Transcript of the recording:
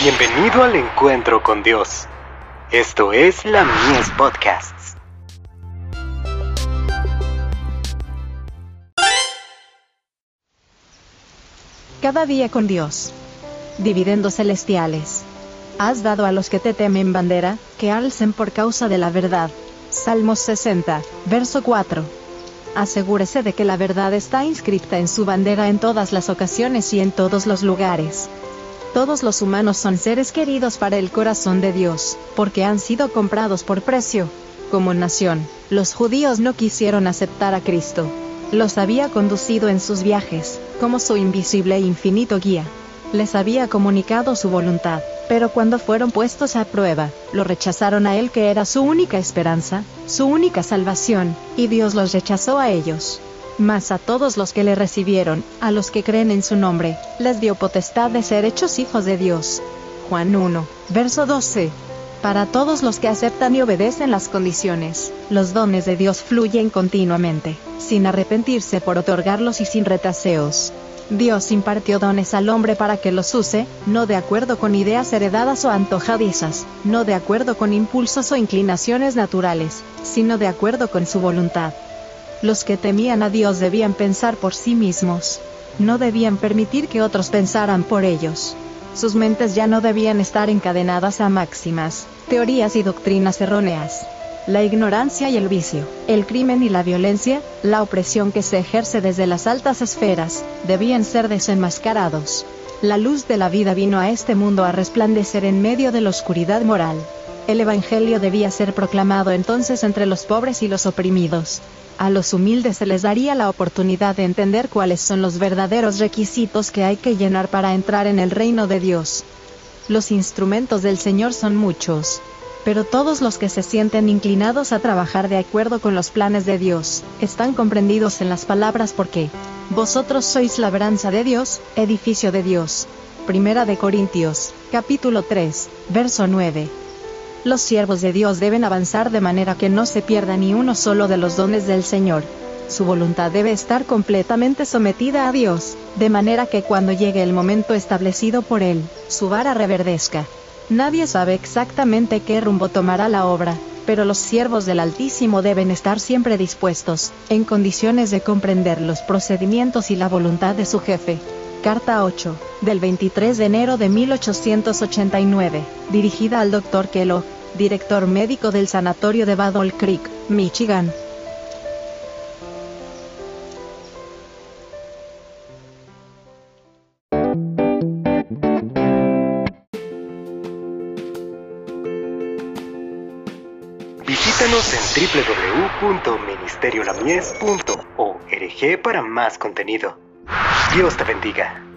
Bienvenido al encuentro con Dios. Esto es la Mies Podcasts. Cada día con Dios. Dividendos celestiales. Has dado a los que te temen bandera, que alcen por causa de la verdad. Salmos 60, verso 4. Asegúrese de que la verdad está inscripta en su bandera en todas las ocasiones y en todos los lugares. Todos los humanos son seres queridos para el corazón de Dios, porque han sido comprados por precio. Como nación, los judíos no quisieron aceptar a Cristo. Los había conducido en sus viajes, como su invisible e infinito guía. Les había comunicado su voluntad, pero cuando fueron puestos a prueba, lo rechazaron a Él que era su única esperanza, su única salvación, y Dios los rechazó a ellos. Mas a todos los que le recibieron, a los que creen en su nombre, les dio potestad de ser hechos hijos de Dios. Juan 1, verso 12. Para todos los que aceptan y obedecen las condiciones, los dones de Dios fluyen continuamente, sin arrepentirse por otorgarlos y sin retaseos. Dios impartió dones al hombre para que los use, no de acuerdo con ideas heredadas o antojadizas, no de acuerdo con impulsos o inclinaciones naturales, sino de acuerdo con su voluntad. Los que temían a Dios debían pensar por sí mismos. No debían permitir que otros pensaran por ellos. Sus mentes ya no debían estar encadenadas a máximas, teorías y doctrinas erróneas. La ignorancia y el vicio, el crimen y la violencia, la opresión que se ejerce desde las altas esferas, debían ser desenmascarados. La luz de la vida vino a este mundo a resplandecer en medio de la oscuridad moral. El Evangelio debía ser proclamado entonces entre los pobres y los oprimidos, a los humildes se les daría la oportunidad de entender cuáles son los verdaderos requisitos que hay que llenar para entrar en el reino de Dios. Los instrumentos del Señor son muchos, pero todos los que se sienten inclinados a trabajar de acuerdo con los planes de Dios, están comprendidos en las palabras porque vosotros sois labranza de Dios, edificio de Dios. Primera de Corintios, capítulo 3, verso 9. Los siervos de Dios deben avanzar de manera que no se pierda ni uno solo de los dones del Señor. Su voluntad debe estar completamente sometida a Dios, de manera que cuando llegue el momento establecido por Él, su vara reverdezca. Nadie sabe exactamente qué rumbo tomará la obra, pero los siervos del Altísimo deben estar siempre dispuestos, en condiciones de comprender los procedimientos y la voluntad de su jefe. Carta 8, del 23 de enero de 1889, dirigida al Dr. Kellogg, director médico del Sanatorio de Battle Creek, Michigan. Visítanos en www.ministeriolamies.org para más contenido. Dios te bendiga.